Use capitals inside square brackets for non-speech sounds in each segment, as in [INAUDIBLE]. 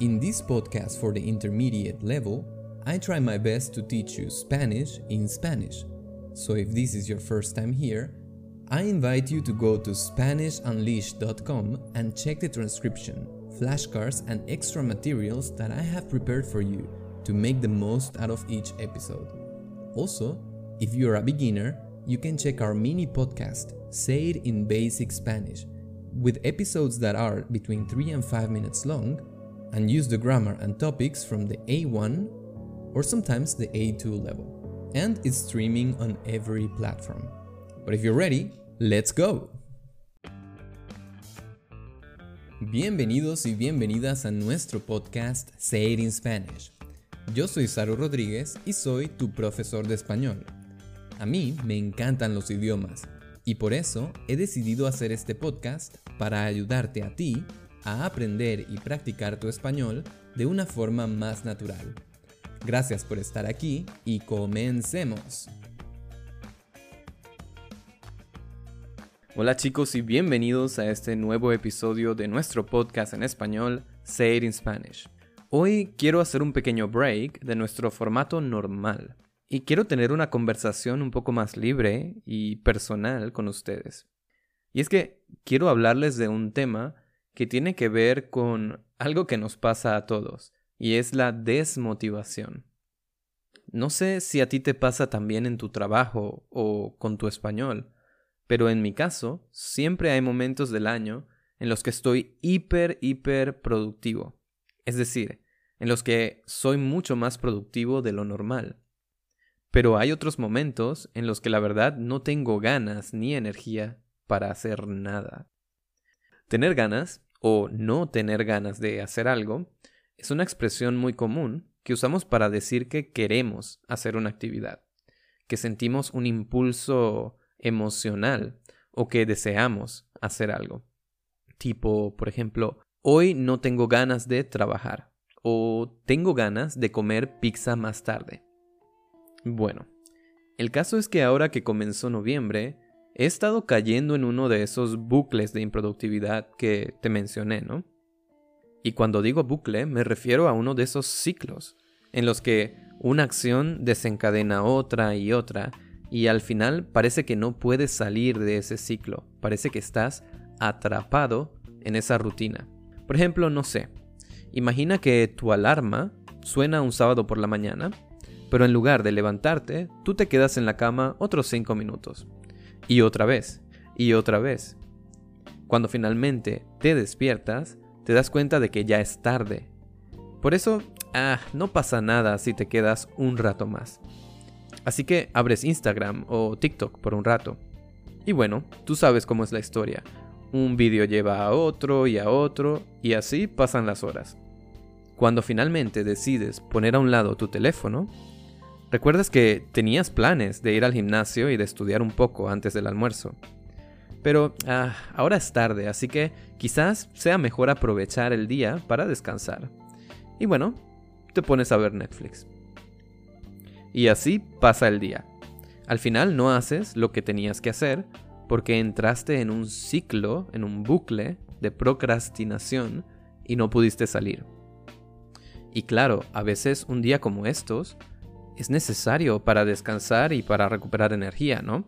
In this podcast for the intermediate level, I try my best to teach you Spanish in Spanish. So if this is your first time here, I invite you to go to SpanishUnleashed.com and check the transcription, flashcards, and extra materials that I have prepared for you to make the most out of each episode. Also, if you're a beginner, you can check our mini podcast, Say It in Basic Spanish, with episodes that are between 3 and 5 minutes long, and use the grammar and topics from the A1 or sometimes the A2 level. And it's streaming on every platform. But if you're ready, let's go! Bienvenidos y bienvenidas a nuestro podcast Say It in Spanish. Yo soy Saru Rodríguez y soy tu profesor de español. A mí me encantan los idiomas y por eso he decidido hacer este podcast para ayudarte a ti a aprender y practicar tu español de una forma más natural. Gracias por estar aquí y comencemos. Hola chicos y bienvenidos a este nuevo episodio de nuestro podcast en español, Say It in Spanish. Hoy quiero hacer un pequeño break de nuestro formato normal y quiero tener una conversación un poco más libre y personal con ustedes. Y es que quiero hablarles de un tema que tiene que ver con algo que nos pasa a todos, y es la desmotivación. No sé si a ti te pasa también en tu trabajo o con tu español, pero en mi caso siempre hay momentos del año en los que estoy hiper, hiper productivo. Es decir, en los que soy mucho más productivo de lo normal. Pero hay otros momentos en los que la verdad no tengo ganas ni energía para hacer nada. Tener ganas o no tener ganas de hacer algo es una expresión muy común que usamos para decir que queremos hacer una actividad, que sentimos un impulso emocional o que deseamos hacer algo. Tipo, por ejemplo, hoy no tengo ganas de trabajar o tengo ganas de comer pizza más tarde. Bueno, el caso es que ahora que comenzó noviembre, he estado cayendo en uno de esos bucles de improductividad que te mencioné, ¿no? Y cuando digo bucle me refiero a uno de esos ciclos en los que una acción desencadena otra y otra y al final parece que no puedes salir de ese ciclo, parece que estás atrapado en esa rutina. Por ejemplo, no sé, imagina que tu alarma suena un sábado por la mañana, pero en lugar de levantarte, tú te quedas en la cama otros 5 minutos. Y otra vez, y otra vez. Cuando finalmente te despiertas, te das cuenta de que ya es tarde. Por eso, ah, no pasa nada si te quedas un rato más. Así que abres Instagram o TikTok por un rato. Y bueno, tú sabes cómo es la historia. Un vídeo lleva a otro y a otro, y así pasan las horas. Cuando finalmente decides poner a un lado tu teléfono, Recuerdas que tenías planes de ir al gimnasio y de estudiar un poco antes del almuerzo. Pero ah, ahora es tarde, así que quizás sea mejor aprovechar el día para descansar. Y bueno, te pones a ver Netflix. Y así pasa el día. Al final no haces lo que tenías que hacer porque entraste en un ciclo, en un bucle de procrastinación y no pudiste salir. Y claro, a veces un día como estos, es necesario para descansar y para recuperar energía, ¿no?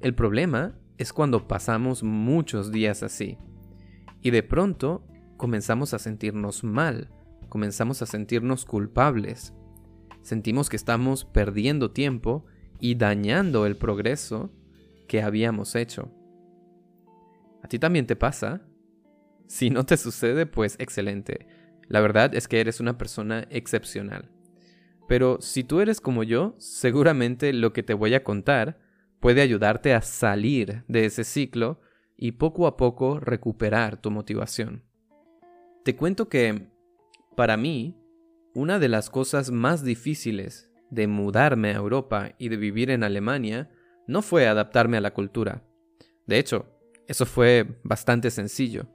El problema es cuando pasamos muchos días así y de pronto comenzamos a sentirnos mal, comenzamos a sentirnos culpables, sentimos que estamos perdiendo tiempo y dañando el progreso que habíamos hecho. ¿A ti también te pasa? Si no te sucede, pues excelente. La verdad es que eres una persona excepcional. Pero si tú eres como yo, seguramente lo que te voy a contar puede ayudarte a salir de ese ciclo y poco a poco recuperar tu motivación. Te cuento que, para mí, una de las cosas más difíciles de mudarme a Europa y de vivir en Alemania no fue adaptarme a la cultura. De hecho, eso fue bastante sencillo.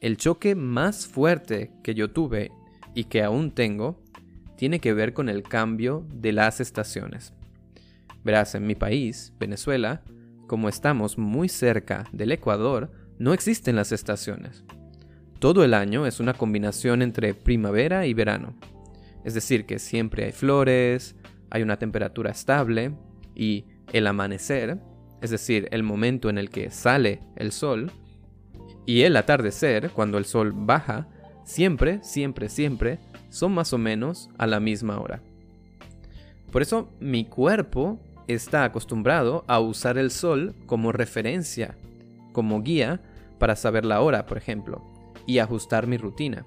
El choque más fuerte que yo tuve y que aún tengo tiene que ver con el cambio de las estaciones. Verás, en mi país, todo el año es una combinación entre primavera y verano. Es decir, que siempre hay flores, hay una temperatura estable y el amanecer, es decir, el momento en el que sale el sol, y el atardecer, cuando el sol baja, siempre, siempre, siempre son más o menos a la misma hora. Por eso mi cuerpo está acostumbrado a usar el sol como referencia, como guía para saber la hora, por ejemplo, y ajustar mi rutina.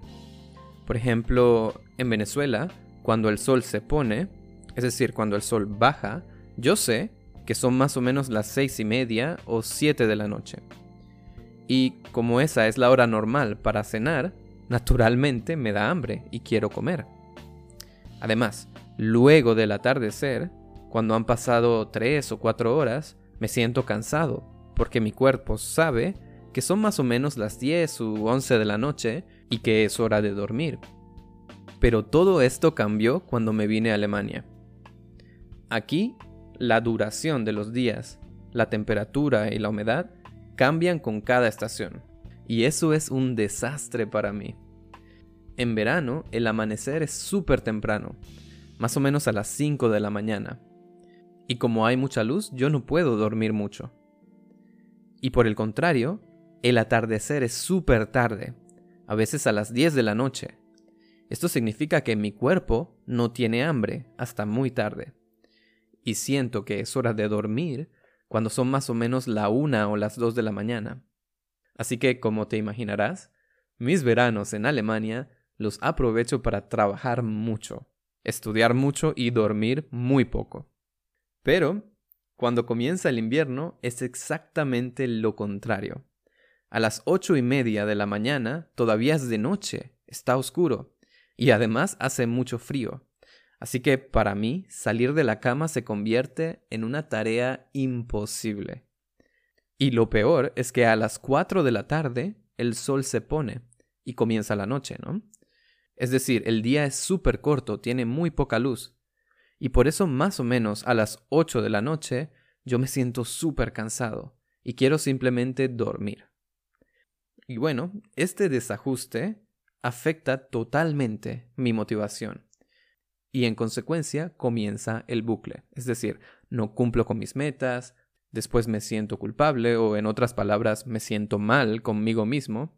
Por ejemplo, en Venezuela, cuando el sol se pone, es decir, cuando el sol baja, yo sé que son más o menos las seis y media o siete de la noche. Y como esa es la hora normal para cenar, naturalmente me da hambre y quiero comer. Además, luego del atardecer, cuando han pasado tres o cuatro horas, me siento cansado, porque mi cuerpo sabe que son más o menos las 10 u 11 de la noche y que es hora de dormir. Pero todo esto cambió cuando me vine a Alemania. Aquí, la duración de los días, la temperatura y la humedad cambian con cada estación. Y eso es un desastre para mí. En verano, el amanecer es súper temprano, más o menos a las 5 de la mañana. Y como hay mucha luz, yo no puedo dormir mucho. Y por el contrario, el atardecer es súper tarde, a veces a las 10 de la noche. Esto significa que mi cuerpo no tiene hambre hasta muy tarde y siento que es hora de dormir cuando son más o menos la una o las dos de la mañana. Así que, como te imaginarás, mis veranos en Alemania los aprovecho para trabajar mucho, estudiar mucho y dormir muy poco. Pero, cuando comienza el invierno es exactamente lo contrario. A las ocho y media de la mañana todavía es de noche, está oscuro, y además hace mucho frío. Así que para mí salir de la cama se convierte en una tarea imposible. Y lo peor es que a las 4 de la tarde el sol se pone y comienza la noche, ¿no? Es decir, el día es súper corto, tiene muy poca luz. Y por eso más o menos a las 8 de la noche yo me siento súper cansado y quiero simplemente dormir. Y bueno, este desajuste afecta totalmente mi motivación y en consecuencia comienza el bucle. Es decir, no cumplo con mis metas, después me siento culpable o en otras palabras me siento mal conmigo mismo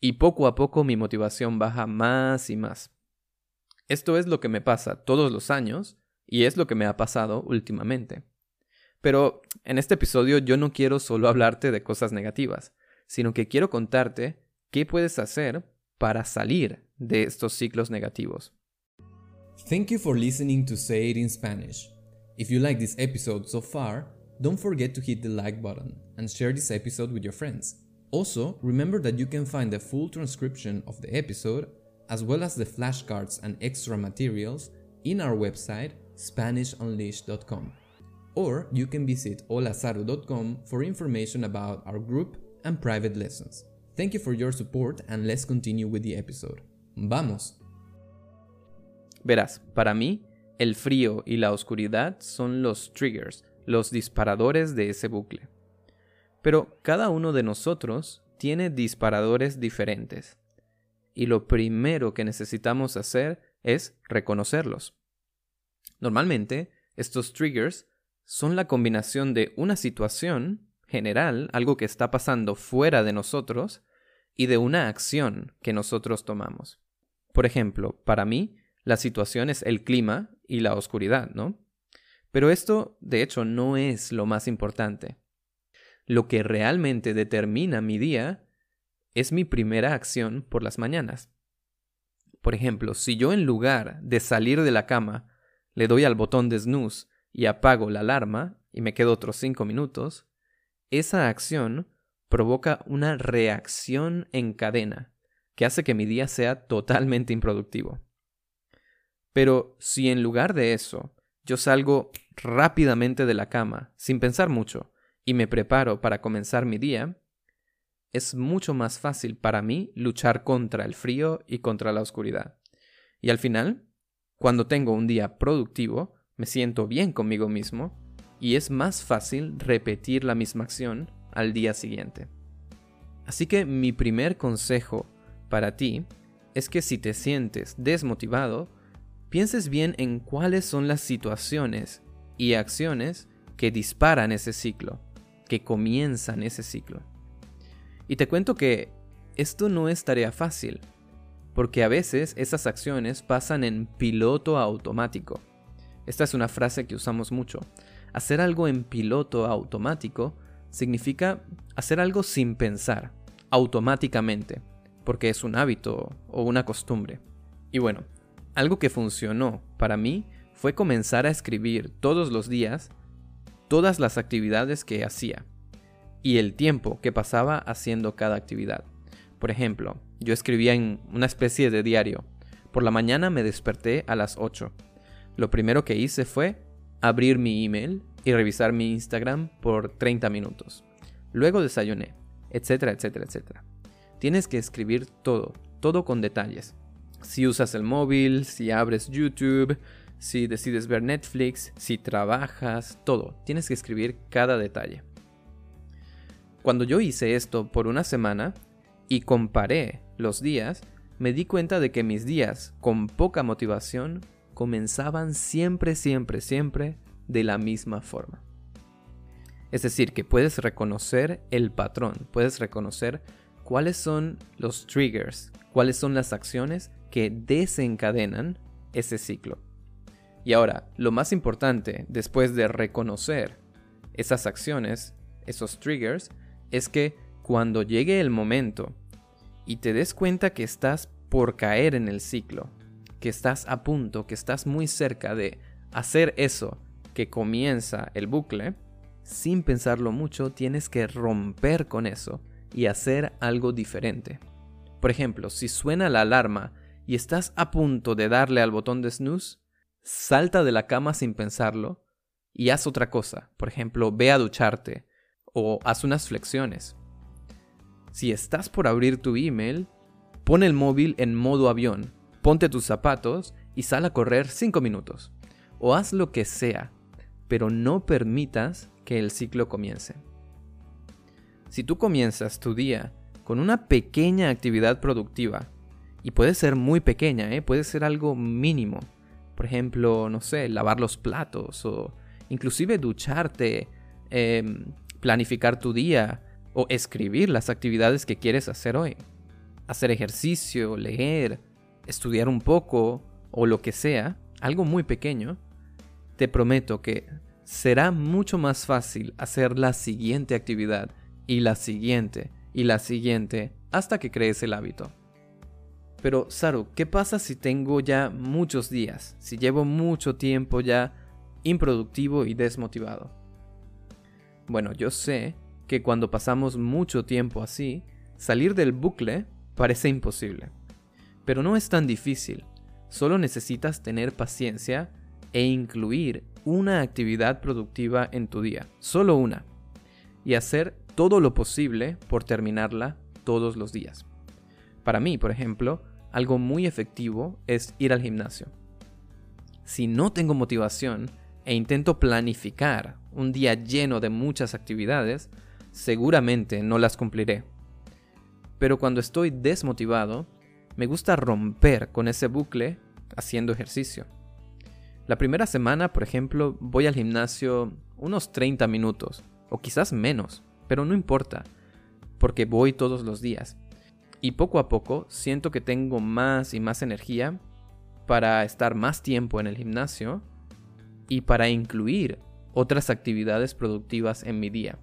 y poco a poco mi motivación baja más y más. Esto es lo que me pasa todos los años y es lo que me ha pasado últimamente. Pero en este episodio yo no quiero solo hablarte de cosas negativas, sino que quiero contarte qué puedes hacer para salir de estos ciclos negativos. Thank you for listening to Say It in Spanish. If you like this episode so far, don't forget to hit the like button and share this episode with your friends. Also, remember that you can find the full transcription of the episode, as well as the flashcards and extra materials, in our website SpanishUnleashed.com. Or you can visit holazaru.com for information about our group and private lessons. Thank you for your support and let's continue with the episode. Vamos! Verás, para mí, el frío y la oscuridad son los triggers, los disparadores de ese bucle. Pero cada uno de nosotros tiene disparadores diferentes. Y lo primero que necesitamos hacer es reconocerlos. Normalmente, estos triggers son la combinación de una situación general, algo que está pasando fuera de nosotros, y de una acción que nosotros tomamos. Por ejemplo, para mí, la situación es el clima y la oscuridad, ¿no? Pero esto, de hecho, no es lo más importante. Lo que realmente determina mi día es mi primera acción por las mañanas. Por ejemplo, si yo en lugar de salir de la cama le doy al botón de snooze y apago la alarma y me quedo otros cinco minutos, esa acción provoca una reacción en cadena que hace que mi día sea totalmente improductivo. Pero si en lugar de eso yo salgo rápidamente de la cama, sin pensar mucho, y me preparo para comenzar mi día, es mucho más fácil para mí luchar contra el frío y contra la oscuridad. Y al final, cuando tengo un día productivo, me siento bien conmigo mismo y es más fácil repetir la misma acción al día siguiente. Así que mi primer consejo para ti es que si te sientes desmotivado, pienses bien en cuáles son las situaciones y acciones que disparan ese ciclo, que comienzan ese ciclo. Y te cuento que esto no es tarea fácil, porque a veces esas acciones pasan en piloto automático. Esta es una frase que usamos mucho. Hacer algo en piloto automático significa hacer algo sin pensar, automáticamente, porque es un hábito o una costumbre. Y bueno, algo que funcionó para mí fue comenzar a escribir todos los días todas las actividades que hacía y el tiempo que pasaba haciendo cada actividad. Por ejemplo, yo escribía en una especie de diario. Por la mañana me desperté a las 8. Lo primero que hice fue abrir mi email y revisar mi Instagram por 30 minutos. Luego desayuné, etcétera, etcétera, etcétera. Tienes que escribir todo, todo con detalles. Si usas el móvil, si abres YouTube, si decides ver Netflix, si trabajas, todo. Tienes que escribir cada detalle. Cuando yo hice esto por una semana y comparé los días, me di cuenta de que mis días con poca motivación comenzaban siempre, siempre, siempre de la misma forma. Es decir, que puedes reconocer el patrón, puedes reconocer cuáles son los triggers, cuáles son las acciones que desencadenan ese ciclo. Y ahora, lo más importante después de reconocer esas acciones, esos triggers, es que cuando llegue el momento y te des cuenta que estás por caer en el ciclo, que estás a punto, que estás muy cerca de hacer eso que comienza el bucle, sin pensarlo mucho tienes que romper con eso y hacer algo diferente. Por ejemplo, si suena la alarma y estás a punto de darle al botón de snooze, salta de la cama sin pensarlo y haz otra cosa. Por ejemplo, ve a ducharte o haz unas flexiones. Si estás por abrir tu email, pon el móvil en modo avión, ponte tus zapatos y sal a correr 5 minutos. O haz lo que sea, pero no permitas que el ciclo comience. Si tú comienzas tu día con una pequeña actividad productiva, y puede ser muy pequeña, ¿eh? puede ser algo mínimo, por ejemplo, no sé, lavar los platos o inclusive ducharte, em, planificar tu día o escribir las actividades que quieres hacer hoy. Hacer ejercicio, leer, estudiar un poco o lo que sea, algo muy pequeño, te prometo que será mucho más fácil hacer la siguiente actividad y la siguiente y la siguiente hasta que crees el hábito. Pero, Saru, ¿qué pasa si tengo ya muchos días? Si llevo mucho tiempo ya improductivo y desmotivado. Bueno, yo sé que cuando pasamos mucho tiempo así, salir del bucle parece imposible. Pero no es tan difícil. Solo necesitas tener paciencia e incluir una actividad productiva en tu día. Solo una. Y hacer todo lo posible por terminarla todos los días. Para mí, por ejemplo, algo muy efectivo es ir al gimnasio. Si no tengo motivación e intento planificar un día lleno de muchas actividades, seguramente no las cumpliré. Pero cuando estoy desmotivado, me gusta romper con ese bucle haciendo ejercicio. La primera semana, por ejemplo, voy al gimnasio unos 30 minutos, o quizás menos, pero no importa, porque voy todos los días. Y poco a poco siento que tengo más y más energía para estar más tiempo en el gimnasio y para incluir otras actividades productivas en mi día.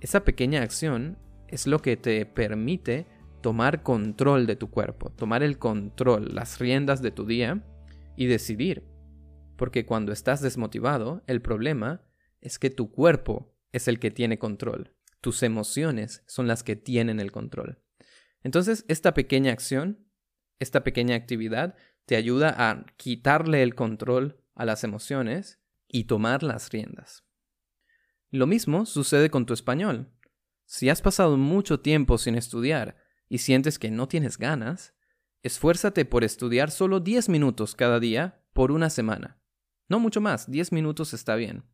Esa pequeña acción es lo que te permite tomar control de tu cuerpo, tomar el control, las riendas de tu día y decidir. Porque cuando estás desmotivado, el problema es que tu cuerpo es el que tiene control. Tus emociones son las que tienen el control. Entonces, esta pequeña acción, esta pequeña actividad, te ayuda a quitarle el control a las emociones y tomar las riendas. Lo mismo sucede con tu español. Si has pasado mucho tiempo sin estudiar y sientes que no tienes ganas, esfuérzate por estudiar solo 10 minutos cada día por una semana. No mucho más, 10 minutos está bien.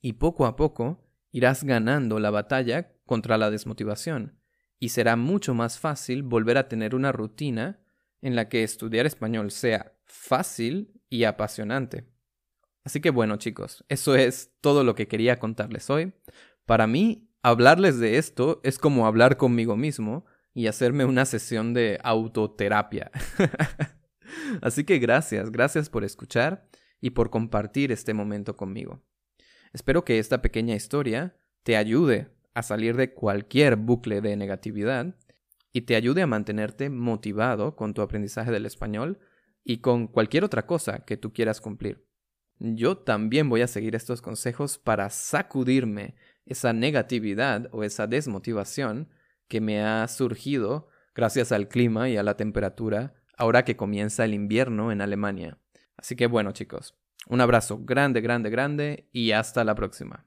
Y poco a poco irás ganando la batalla contra la desmotivación y será mucho más fácil volver a tener una rutina en la que estudiar español sea fácil y apasionante. Así que bueno chicos, eso es todo lo que quería contarles hoy. Para mí, hablarles de esto es como hablar conmigo mismo y hacerme una sesión de autoterapia. [LAUGHS] Así que gracias, gracias por escuchar y por compartir este momento conmigo. Espero que esta pequeña historia te ayude a salir de cualquier bucle de negatividad y te ayude a mantenerte motivado con tu aprendizaje del español y con cualquier otra cosa que tú quieras cumplir. Yo también voy a seguir estos consejos para sacudirme esa negatividad o esa desmotivación que me ha surgido gracias al clima y a la temperatura ahora que comienza el invierno en Alemania. Así que bueno chicos, un abrazo grande, grande, grande y hasta la próxima.